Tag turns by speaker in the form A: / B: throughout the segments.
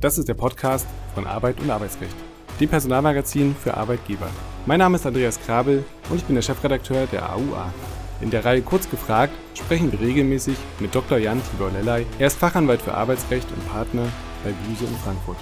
A: Das ist der Podcast von Arbeit und Arbeitsrecht, dem Personalmagazin für Arbeitgeber. Mein Name ist Andreas Krabel und ich bin der Chefredakteur der AUA. In der Reihe Kurz gefragt sprechen wir regelmäßig mit Dr. Jan Tibor Lellay. Er ist Fachanwalt für Arbeitsrecht und Partner bei Buse in Frankfurt.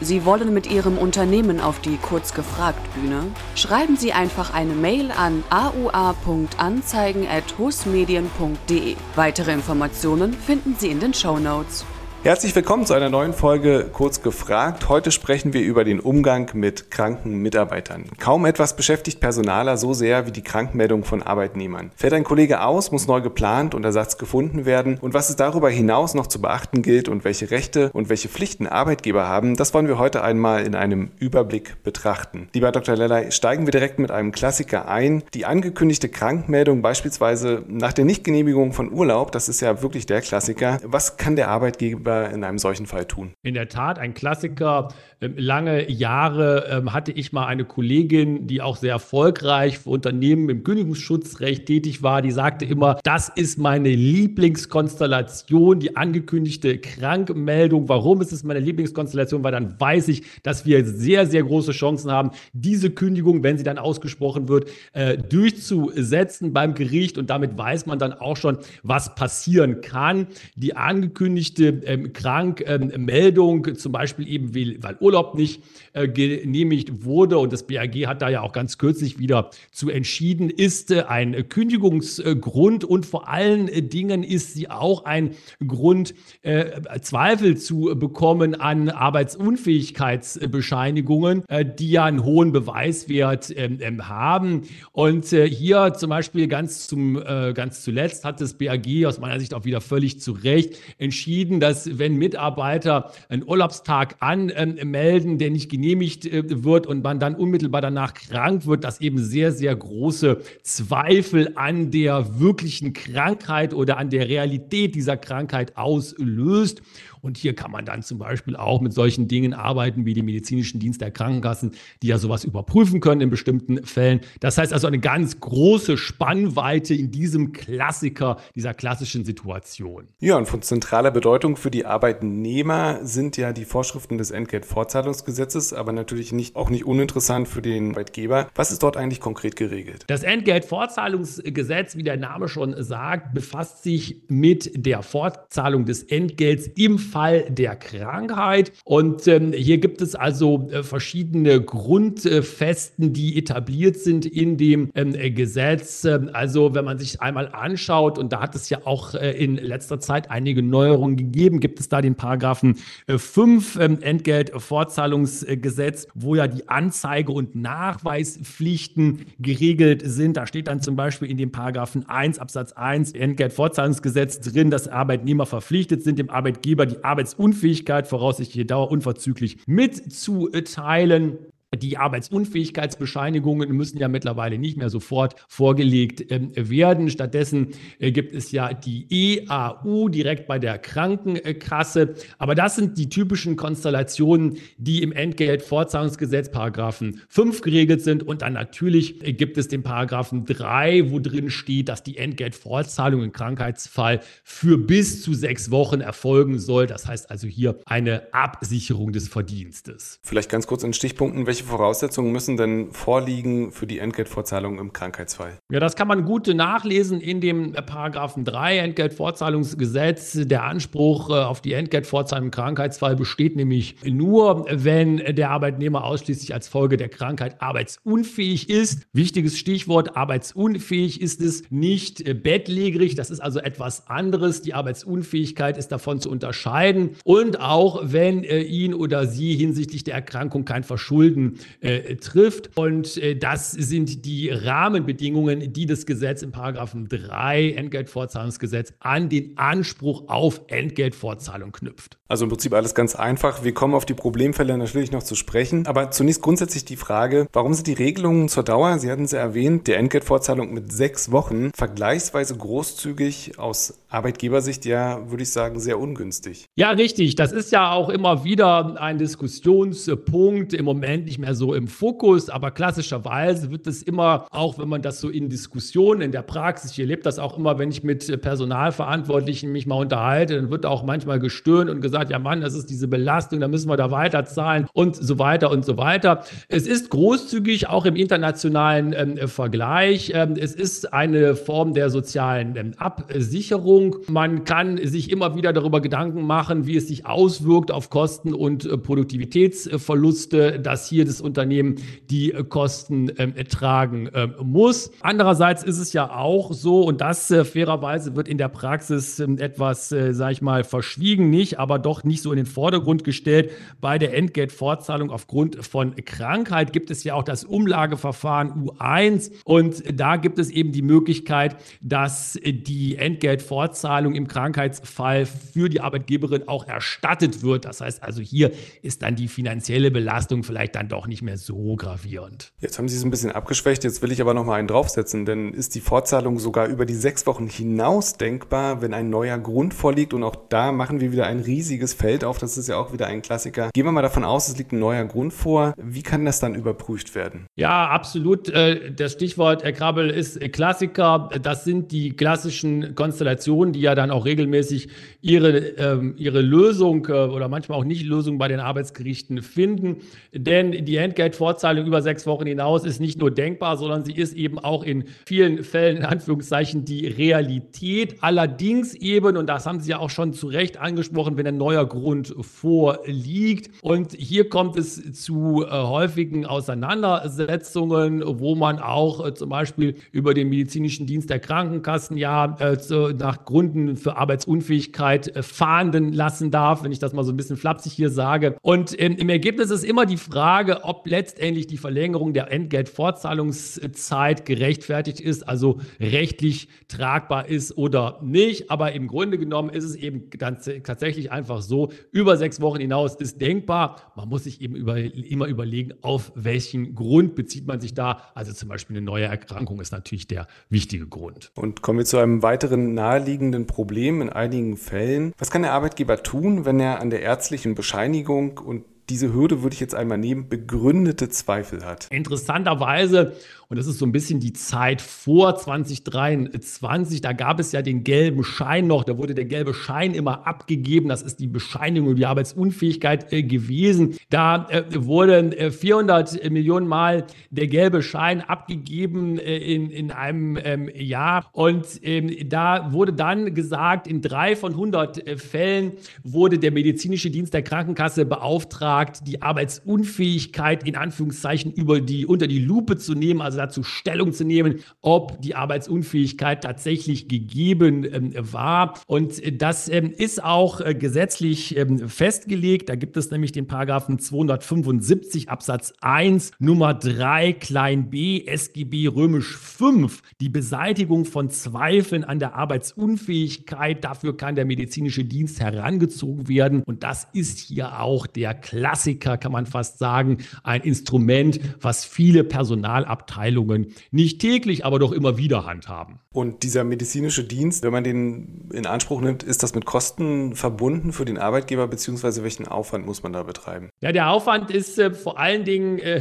B: Sie wollen mit Ihrem Unternehmen auf die Kurz gefragt Bühne? Schreiben Sie einfach eine Mail an aua.anzeigen@husmedien.de. Weitere Informationen finden Sie in den Show Notes.
A: Herzlich willkommen zu einer neuen Folge Kurz gefragt. Heute sprechen wir über den Umgang mit kranken Mitarbeitern. Kaum etwas beschäftigt Personaler so sehr wie die Krankmeldung von Arbeitnehmern. Fällt ein Kollege aus, muss neu geplant und Ersatz gefunden werden. Und was es darüber hinaus noch zu beachten gilt und welche Rechte und welche Pflichten Arbeitgeber haben, das wollen wir heute einmal in einem Überblick betrachten. Lieber Dr. Lellay, steigen wir direkt mit einem Klassiker ein. Die angekündigte Krankmeldung beispielsweise nach der Nichtgenehmigung von Urlaub, das ist ja wirklich der Klassiker. Was kann der Arbeitgeber Arbeitgeber in einem solchen Fall tun?
C: In der Tat, ein Klassiker. Ähm, lange Jahre ähm, hatte ich mal eine Kollegin, die auch sehr erfolgreich für Unternehmen im Kündigungsschutzrecht tätig war. Die sagte immer, das ist meine Lieblingskonstellation, die angekündigte Krankmeldung. Warum ist es meine Lieblingskonstellation? Weil dann weiß ich, dass wir sehr, sehr große Chancen haben, diese Kündigung, wenn sie dann ausgesprochen wird, äh, durchzusetzen beim Gericht. Und damit weiß man dann auch schon, was passieren kann. Die angekündigte äh, ähm, Krankmeldung, ähm, zum Beispiel eben, weil Urlaub nicht äh, genehmigt wurde und das BAG hat da ja auch ganz kürzlich wieder zu entschieden, ist äh, ein Kündigungsgrund und vor allen Dingen ist sie auch ein Grund, äh, Zweifel zu bekommen an Arbeitsunfähigkeitsbescheinigungen, äh, die ja einen hohen Beweiswert ähm, ähm haben. Und äh, hier zum Beispiel ganz zum äh, ganz zuletzt hat das BAG aus meiner Sicht auch wieder völlig zu Recht entschieden, dass wenn Mitarbeiter einen Urlaubstag anmelden, der nicht genehmigt äh, wird und man dann unmittelbar danach krank wird, dass eben sehr, sehr große Zweifel an der wirklichen Krankheit oder an der Realität dieser Krankheit auslöst. Und hier kann man dann zum Beispiel auch mit solchen Dingen arbeiten wie die medizinischen Dienste der Krankenkassen, die ja sowas überprüfen können in bestimmten Fällen. Das heißt also eine ganz große Spannweite in diesem Klassiker, dieser klassischen Situation.
A: Ja, und von zentraler Bedeutung für die Arbeitnehmer sind ja die Vorschriften des Entgeltfortzahlungsgesetzes, aber natürlich nicht, auch nicht uninteressant für den Arbeitgeber. Was ist dort eigentlich konkret geregelt?
C: Das Entgeltfortzahlungsgesetz, wie der Name schon sagt, befasst sich mit der Fortzahlung des Entgelts im Fall der Krankheit. Und ähm, hier gibt es also äh, verschiedene Grundfesten, die etabliert sind in dem ähm, Gesetz. Ähm, also wenn man sich einmal anschaut, und da hat es ja auch äh, in letzter Zeit einige Neuerungen gegeben, gibt es da den Paragraphen äh, 5 ähm, Entgeltvorzahlungsgesetz, wo ja die Anzeige- und Nachweispflichten geregelt sind. Da steht dann zum Beispiel in dem Paragraphen 1 Absatz 1 Entgeltvorzahlungsgesetz drin, dass Arbeitnehmer verpflichtet sind, dem Arbeitgeber die Arbeitsunfähigkeit voraussichtliche Dauer unverzüglich mitzuteilen. Die Arbeitsunfähigkeitsbescheinigungen müssen ja mittlerweile nicht mehr sofort vorgelegt äh, werden. Stattdessen äh, gibt es ja die EAU direkt bei der Krankenkasse. Aber das sind die typischen Konstellationen, die im Entgeltfortzahlungsgesetz Paragraphen 5 geregelt sind. Und dann natürlich äh, gibt es den Paragraphen 3, wo drin steht, dass die Entgeltfortzahlung im Krankheitsfall für bis zu sechs Wochen erfolgen soll. Das heißt also hier eine Absicherung des Verdienstes.
A: Vielleicht ganz kurz in Stichpunkten, welche welche Voraussetzungen müssen denn vorliegen für die Entgeltvorzahlung im Krankheitsfall?
C: Ja, das kann man gut nachlesen in dem Paragraphen 3 Entgeltvorzahlungsgesetz. Der Anspruch äh, auf die Entgeltvorzahlung im Krankheitsfall besteht nämlich nur, wenn der Arbeitnehmer ausschließlich als Folge der Krankheit arbeitsunfähig ist. Wichtiges Stichwort, arbeitsunfähig ist es nicht äh, bettlägerig. Das ist also etwas anderes. Die Arbeitsunfähigkeit ist davon zu unterscheiden. Und auch wenn äh, ihn oder sie hinsichtlich der Erkrankung kein Verschulden äh, trifft. Und äh, das sind die Rahmenbedingungen, die das Gesetz im Paragraphen 3 Entgeltfortzahlungsgesetz an den Anspruch auf Entgeltfortzahlung knüpft.
A: Also im Prinzip alles ganz einfach. Wir kommen auf die Problemfälle natürlich noch zu sprechen. Aber zunächst grundsätzlich die Frage, warum sind die Regelungen zur Dauer, Sie hatten es ja erwähnt, der Entgeltfortzahlung mit sechs Wochen vergleichsweise großzügig aus Arbeitgebersicht ja, würde ich sagen, sehr ungünstig.
C: Ja, richtig. Das ist ja auch immer wieder ein Diskussionspunkt, im Moment nicht mehr so im Fokus, aber klassischerweise wird es immer, auch wenn man das so in Diskussionen in der Praxis, ich erlebe das auch immer, wenn ich mit Personalverantwortlichen mich mal unterhalte, dann wird auch manchmal gestöhnt und gesagt, ja Mann, das ist diese Belastung, da müssen wir da weiter zahlen und so weiter und so weiter. Es ist großzügig, auch im internationalen ähm, Vergleich. Ähm, es ist eine Form der sozialen ähm, Absicherung. Veränderung. Man kann sich immer wieder darüber Gedanken machen, wie es sich auswirkt auf Kosten und äh, Produktivitätsverluste, dass hier das Unternehmen die äh, Kosten ähm, tragen ähm, muss. Andererseits ist es ja auch so, und das äh, fairerweise wird in der Praxis ähm, etwas, äh, sage ich mal, verschwiegen, nicht, aber doch nicht so in den Vordergrund gestellt. Bei der Entgeltfortzahlung aufgrund von Krankheit gibt es ja auch das Umlageverfahren U1 und da gibt es eben die Möglichkeit, dass die Entgeltfortzahlung Fortzahlung im Krankheitsfall für die Arbeitgeberin auch erstattet wird. Das heißt also, hier ist dann die finanzielle Belastung vielleicht dann doch nicht mehr so gravierend.
A: Jetzt haben Sie es ein bisschen abgeschwächt, jetzt will ich aber noch mal einen draufsetzen, denn ist die Fortzahlung sogar über die sechs Wochen hinaus denkbar, wenn ein neuer Grund vorliegt und auch da machen wir wieder ein riesiges Feld auf, das ist ja auch wieder ein Klassiker. Gehen wir mal davon aus, es liegt ein neuer Grund vor. Wie kann das dann überprüft werden?
C: Ja, absolut. Äh, das Stichwort, Herr Krabbel, ist Klassiker. Das sind die klassischen Konstellationen Organisationen, die ja dann auch regelmäßig ihre, ähm, ihre Lösung äh, oder manchmal auch nicht Lösung bei den Arbeitsgerichten finden. Denn die Entgeltfortzahlung über sechs Wochen hinaus ist nicht nur denkbar, sondern sie ist eben auch in vielen Fällen in Anführungszeichen die Realität. Allerdings eben, und das haben Sie ja auch schon zu Recht angesprochen, wenn ein neuer Grund vorliegt. Und hier kommt es zu äh, häufigen Auseinandersetzungen, wo man auch äh, zum Beispiel über den medizinischen Dienst der Krankenkassen ja äh, zu, nach Gründen für Arbeitsunfähigkeit äh, fahnden lassen darf, wenn ich das mal so ein bisschen flapsig hier sage. Und ähm, im Ergebnis ist immer die Frage, ob letztendlich die Verlängerung der Entgeltfortzahlungszeit gerechtfertigt ist, also rechtlich tragbar ist oder nicht. Aber im Grunde genommen ist es eben ganz, tatsächlich einfach so, über sechs Wochen hinaus ist denkbar. Man muss sich eben über, immer überlegen, auf welchen Grund bezieht man sich da. Also zum Beispiel eine neue Erkrankung ist natürlich der wichtige Grund.
A: Und kommen wir zu einem weiteren naheliegenden naheliegenden Problem in einigen Fällen. Was kann der Arbeitgeber tun, wenn er an der ärztlichen Bescheinigung und diese Hürde würde ich jetzt einmal nehmen, begründete Zweifel hat.
C: Interessanterweise und das ist so ein bisschen die Zeit vor 2023. Da gab es ja den gelben Schein noch. Da wurde der gelbe Schein immer abgegeben. Das ist die Bescheinigung über die Arbeitsunfähigkeit äh, gewesen. Da äh, wurden äh, 400 Millionen Mal der gelbe Schein abgegeben äh, in, in einem ähm, Jahr. Und ähm, da wurde dann gesagt, in drei von 100 äh, Fällen wurde der medizinische Dienst der Krankenkasse beauftragt, die Arbeitsunfähigkeit in Anführungszeichen über die, unter die Lupe zu nehmen. Also dazu Stellung zu nehmen, ob die Arbeitsunfähigkeit tatsächlich gegeben ähm, war. Und das ähm, ist auch äh, gesetzlich ähm, festgelegt. Da gibt es nämlich den Paragraphen 275 Absatz 1 Nummer 3 klein b SGB römisch 5. Die Beseitigung von Zweifeln an der Arbeitsunfähigkeit. Dafür kann der medizinische Dienst herangezogen werden. Und das ist hier auch der Klassiker, kann man fast sagen, ein Instrument, was viele Personalabteilungen Abteilungen nicht täglich, aber doch immer wieder handhaben.
A: Und dieser medizinische Dienst, wenn man den in Anspruch nimmt, ist das mit Kosten verbunden für den Arbeitgeber, beziehungsweise welchen Aufwand muss man da betreiben?
C: Ja, der Aufwand ist äh, vor allen Dingen äh,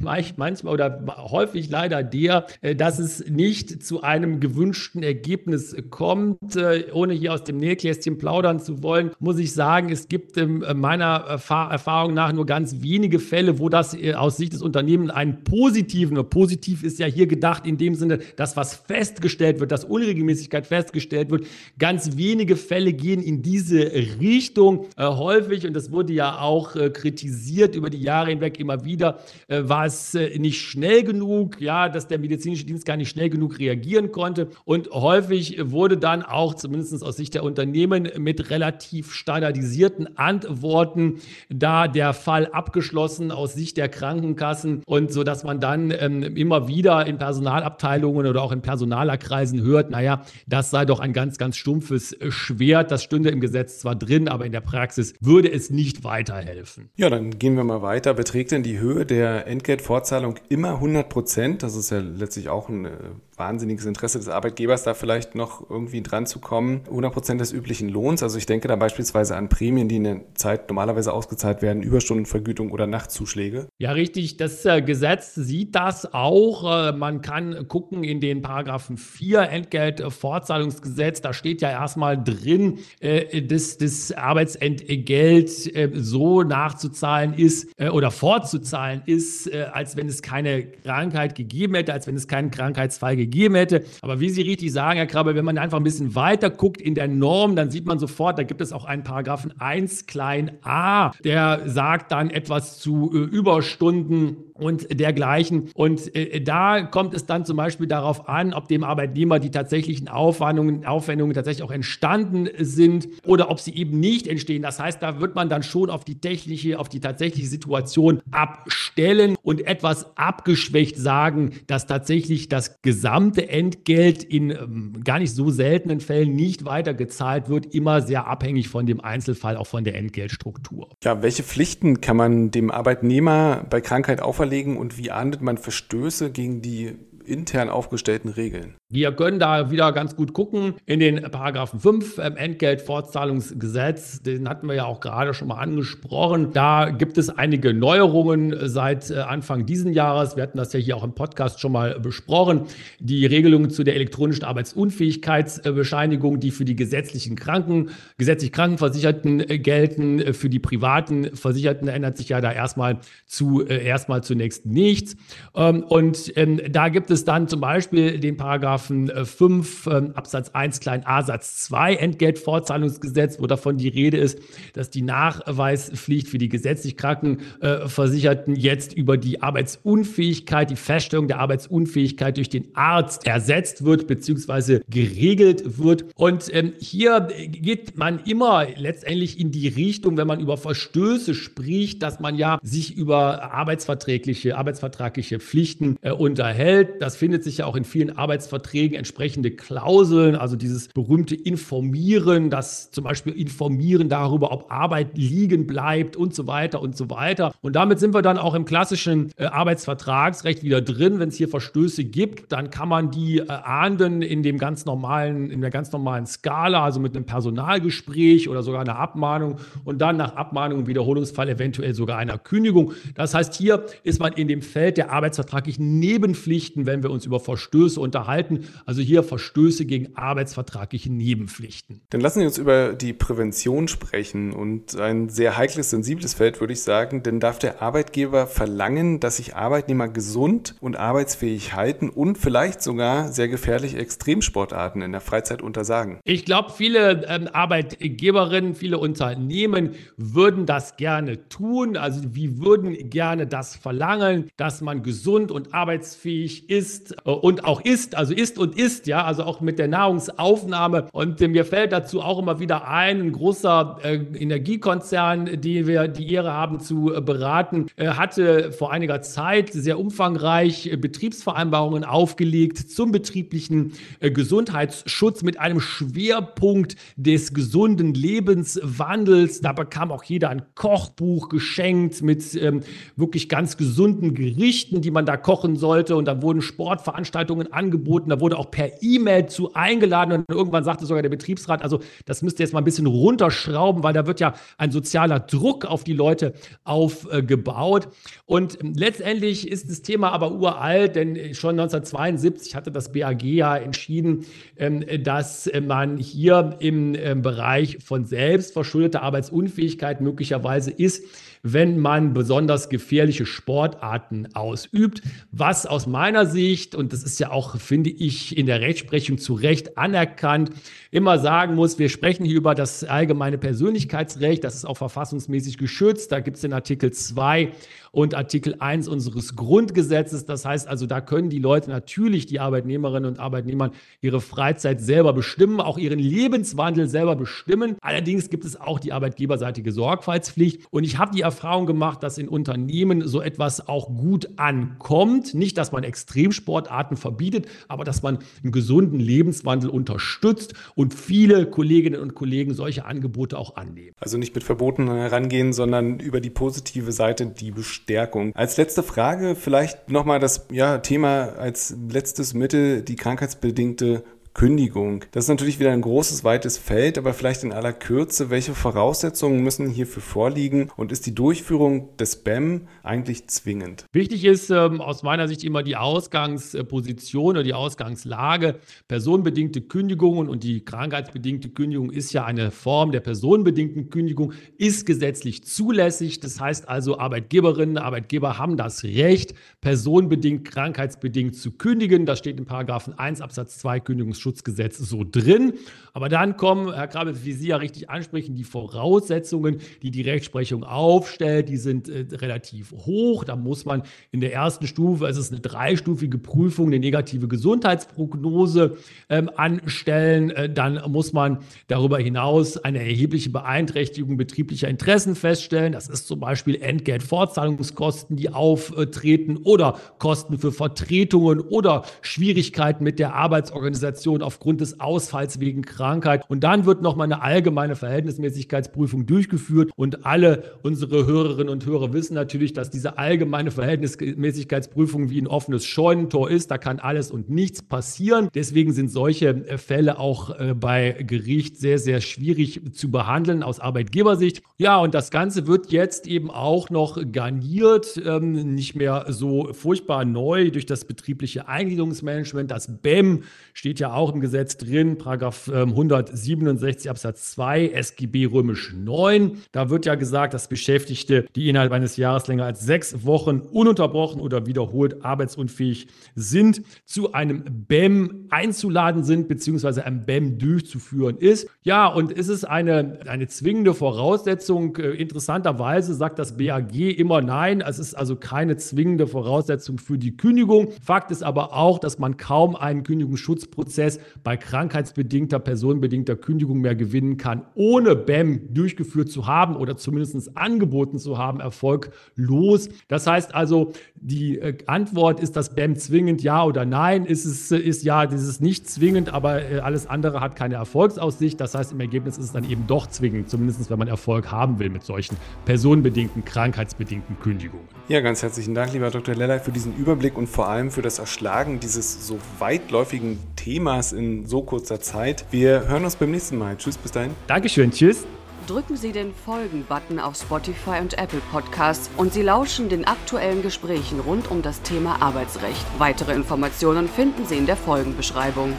C: manchmal oder häufig leider der, äh, dass es nicht zu einem gewünschten Ergebnis kommt. Äh, ohne hier aus dem Nähkästchen plaudern zu wollen, muss ich sagen, es gibt ähm, meiner Erfahrung nach nur ganz wenige Fälle, wo das äh, aus Sicht des Unternehmens einen positiven oder positiv ist ja hier gedacht in dem Sinne, dass was festgestellt wird, dass Unregelmäßigkeit festgestellt wird. Ganz wenige Fälle gehen in diese Richtung. Äh, häufig, und das wurde ja auch äh, kritisiert über die Jahre hinweg immer wieder, äh, war es äh, nicht schnell genug, ja, dass der medizinische Dienst gar nicht schnell genug reagieren konnte. Und häufig wurde dann auch, zumindest aus Sicht der Unternehmen, mit relativ standardisierten Antworten da der Fall abgeschlossen aus Sicht der Krankenkassen und so, dass man dann ähm, immer wieder in Personalabteilungen oder auch in Personalerkreisen Kreisen hört, naja, das sei doch ein ganz, ganz stumpfes Schwert. Das stünde im Gesetz zwar drin, aber in der Praxis würde es nicht weiterhelfen.
A: Ja, dann gehen wir mal weiter. Beträgt denn die Höhe der Entgeltfortzahlung immer 100 Prozent? Das ist ja letztlich auch ein äh, wahnsinniges Interesse des Arbeitgebers, da vielleicht noch irgendwie dran zu kommen. 100 Prozent des üblichen Lohns. Also ich denke da beispielsweise an Prämien, die in der Zeit normalerweise ausgezahlt werden, Überstundenvergütung oder Nachtzuschläge.
C: Ja, richtig. Das äh, Gesetz sieht das auch. Äh, man kann gucken in den Paragraphen 4 Entgeltfortzahlungsgesetz. Da steht ja erstmal drin, äh, dass das Arbeitsentgelt äh, so nachzuzahlen ist äh, oder fortzuzahlen ist, äh, als wenn es keine Krankheit gegeben hätte, als wenn es keinen Krankheitsfall gegeben hätte. Aber wie Sie richtig sagen, Herr Krabbel, wenn man einfach ein bisschen weiter guckt in der Norm, dann sieht man sofort, da gibt es auch einen Paragraphen 1 klein a, der sagt dann etwas zu äh, Überstunden und dergleichen. Und äh, da kommt es dann zum Beispiel darauf an, ob dem Arbeitnehmer die tatsächlichen Aufwandungen, Aufwendungen tatsächlich auch entstanden sind oder ob sie eben nicht entstehen. Das heißt, da wird man dann schon auf die technische, auf die tatsächliche Situation abstellen und etwas abgeschwächt sagen, dass tatsächlich das gesamte Entgelt in ähm, gar nicht so seltenen Fällen nicht weiter gezahlt wird, immer sehr abhängig von dem Einzelfall, auch von der Entgeltstruktur.
A: Ja, welche Pflichten kann man dem Arbeitnehmer bei Krankheit auferlegen und wie ahndet man Verstöße gegen die intern aufgestellten Regeln?
C: Wir können da wieder ganz gut gucken in den Paragraphen 5 ähm, Entgeltfortzahlungsgesetz, den hatten wir ja auch gerade schon mal angesprochen. Da gibt es einige Neuerungen seit äh, Anfang diesen Jahres. Wir hatten das ja hier auch im Podcast schon mal besprochen. Die Regelungen zu der elektronischen Arbeitsunfähigkeitsbescheinigung, die für die gesetzlichen Kranken, gesetzlich Krankenversicherten äh, gelten, äh, für die privaten Versicherten ändert sich ja da erstmal zu erstmal zunächst nichts. Ähm, und ähm, da gibt es dann zum Beispiel den Paragraphen Paragraphen 5 äh, ähm, Absatz 1 klein a Satz 2 Entgeltfortzahlungsgesetz, wo davon die Rede ist, dass die Nachweispflicht für die gesetzlich Krankenversicherten jetzt über die Arbeitsunfähigkeit, die Feststellung der Arbeitsunfähigkeit durch den Arzt ersetzt wird bzw. geregelt wird. Und ähm, hier geht man immer letztendlich in die Richtung, wenn man über Verstöße spricht, dass man ja sich über arbeitsverträgliche, arbeitsvertragliche Pflichten äh, unterhält. Das findet sich ja auch in vielen Arbeitsverträgen Verträgen entsprechende Klauseln, also dieses berühmte Informieren, das zum Beispiel Informieren darüber, ob Arbeit liegen bleibt und so weiter und so weiter. Und damit sind wir dann auch im klassischen äh, Arbeitsvertragsrecht wieder drin. Wenn es hier Verstöße gibt, dann kann man die äh, ahnden in dem ganz normalen, in der ganz normalen Skala, also mit einem Personalgespräch oder sogar einer Abmahnung und dann nach Abmahnung und Wiederholungsfall eventuell sogar einer Kündigung. Das heißt, hier ist man in dem Feld der arbeitsvertraglichen Nebenpflichten, wenn wir uns über Verstöße unterhalten, also hier Verstöße gegen arbeitsvertragliche Nebenpflichten.
A: Dann lassen Sie uns über die Prävention sprechen und ein sehr heikles, sensibles Feld, würde ich sagen. Denn darf der Arbeitgeber verlangen, dass sich Arbeitnehmer gesund und arbeitsfähig halten und vielleicht sogar sehr gefährliche Extremsportarten in der Freizeit untersagen?
C: Ich glaube, viele ähm, Arbeitgeberinnen, viele Unternehmen würden das gerne tun. Also wir würden gerne das verlangen, dass man gesund und arbeitsfähig ist äh, und auch ist, also ist ist und ist, ja, also auch mit der Nahrungsaufnahme. Und äh, mir fällt dazu auch immer wieder ein, ein großer äh, Energiekonzern, die wir die Ehre haben zu äh, beraten, äh, hatte vor einiger Zeit sehr umfangreich äh, Betriebsvereinbarungen aufgelegt zum betrieblichen Gesundheitsschutz mit einem Schwerpunkt des gesunden Lebenswandels. Da bekam auch jeder ein Kochbuch geschenkt mit ähm, wirklich ganz gesunden Gerichten, die man da kochen sollte. Und da wurden Sportveranstaltungen angeboten. Da wurde auch per E-Mail zu eingeladen und irgendwann sagte sogar der Betriebsrat, also das müsst ihr jetzt mal ein bisschen runterschrauben, weil da wird ja ein sozialer Druck auf die Leute aufgebaut. Und letztendlich ist das Thema aber uralt, denn schon 1972 hatte das BAG ja entschieden, ähm, dass man hier im ähm, Bereich von selbstverschuldeter Arbeitsunfähigkeit möglicherweise ist, wenn man besonders gefährliche Sportarten ausübt, was aus meiner Sicht, und das ist ja auch, finde ich, in der Rechtsprechung zu Recht anerkannt, immer sagen muss, wir sprechen hier über das allgemeine Persönlichkeitsrecht, das ist auch verfassungsmäßig geschützt, da gibt es den Artikel 2 und Artikel 1 unseres Grundgesetzes. Das heißt also, da können die Leute natürlich, die Arbeitnehmerinnen und Arbeitnehmer, ihre Freizeit selber bestimmen, auch ihren Lebenswandel selber bestimmen. Allerdings gibt es auch die arbeitgeberseitige Sorgfaltspflicht. Und ich habe die Erfahrung gemacht, dass in Unternehmen so etwas auch gut ankommt. Nicht, dass man Extremsportarten verbietet, aber dass man einen gesunden Lebenswandel unterstützt und viele Kolleginnen und Kollegen solche Angebote auch annehmen.
A: Also nicht mit Verboten herangehen, sondern über die positive Seite die Bestärkung. Als letzte Frage vielleicht nochmal das ja, Thema als letztes Mittel, die krankheitsbedingte Kündigung. Das ist natürlich wieder ein großes, weites Feld, aber vielleicht in aller Kürze, welche Voraussetzungen müssen hierfür vorliegen und ist die Durchführung des BEM eigentlich zwingend?
C: Wichtig ist ähm, aus meiner Sicht immer die Ausgangsposition oder die Ausgangslage. Personenbedingte Kündigungen und die krankheitsbedingte Kündigung ist ja eine Form der personenbedingten Kündigung, ist gesetzlich zulässig. Das heißt also, Arbeitgeberinnen, Arbeitgeber haben das Recht, personenbedingt, krankheitsbedingt zu kündigen. Das steht in Paragraphen 1 Absatz 2 Kündigungsschutz Datenschutzgesetz so drin. Aber dann kommen, Herr Krabbe, wie Sie ja richtig ansprechen, die Voraussetzungen, die die Rechtsprechung aufstellt, die sind äh, relativ hoch. Da muss man in der ersten Stufe, es ist eine dreistufige Prüfung, eine negative Gesundheitsprognose ähm, anstellen. Äh, dann muss man darüber hinaus eine erhebliche Beeinträchtigung betrieblicher Interessen feststellen. Das ist zum Beispiel Entgeltfortzahlungskosten, die auftreten oder Kosten für Vertretungen oder Schwierigkeiten mit der Arbeitsorganisation Situation aufgrund des Ausfalls wegen Krankheit. Und dann wird nochmal eine allgemeine Verhältnismäßigkeitsprüfung durchgeführt. Und alle unsere Hörerinnen und Hörer wissen natürlich, dass diese allgemeine Verhältnismäßigkeitsprüfung wie ein offenes Scheunentor ist. Da kann alles und nichts passieren. Deswegen sind solche äh, Fälle auch äh, bei Gericht sehr, sehr schwierig zu behandeln aus Arbeitgebersicht. Ja, und das Ganze wird jetzt eben auch noch garniert, ähm, nicht mehr so furchtbar neu durch das betriebliche Eingliederungsmanagement. Das BEM steht ja auch im Gesetz drin, Paragraph 167 ähm, Absatz 2 SGB römisch 9. Da wird ja gesagt, dass Beschäftigte, die innerhalb eines Jahres länger als sechs Wochen ununterbrochen oder wiederholt arbeitsunfähig sind, zu einem BEM einzuladen sind, beziehungsweise ein BEM durchzuführen ist. Ja, und ist es eine, eine zwingende Voraussetzung? Äh, interessanterweise sagt das BAG immer nein. Es ist also keine zwingende Voraussetzung für die Kündigung. Fakt ist aber auch, dass man kaum einen Kündigungsschutzprozess bei krankheitsbedingter, personenbedingter Kündigung mehr gewinnen kann, ohne BEM durchgeführt zu haben oder zumindest angeboten zu haben, erfolglos. Das heißt also, die äh, Antwort ist das BEM zwingend ja oder nein. Ist es ist ja, das ist nicht zwingend, aber äh, alles andere hat keine Erfolgsaussicht. Das heißt, im Ergebnis ist es dann eben doch zwingend, zumindest wenn man Erfolg haben will mit solchen personenbedingten, krankheitsbedingten Kündigungen.
A: Ja, ganz herzlichen Dank, lieber Dr. Lellay, für diesen Überblick und vor allem für das Erschlagen dieses so weitläufigen Themas in so kurzer Zeit. Wir hören uns beim nächsten Mal. Tschüss, bis dahin.
C: Dankeschön, tschüss.
B: Drücken Sie den Folgen-Button auf Spotify und Apple Podcasts und Sie lauschen den aktuellen Gesprächen rund um das Thema Arbeitsrecht. Weitere Informationen finden Sie in der Folgenbeschreibung.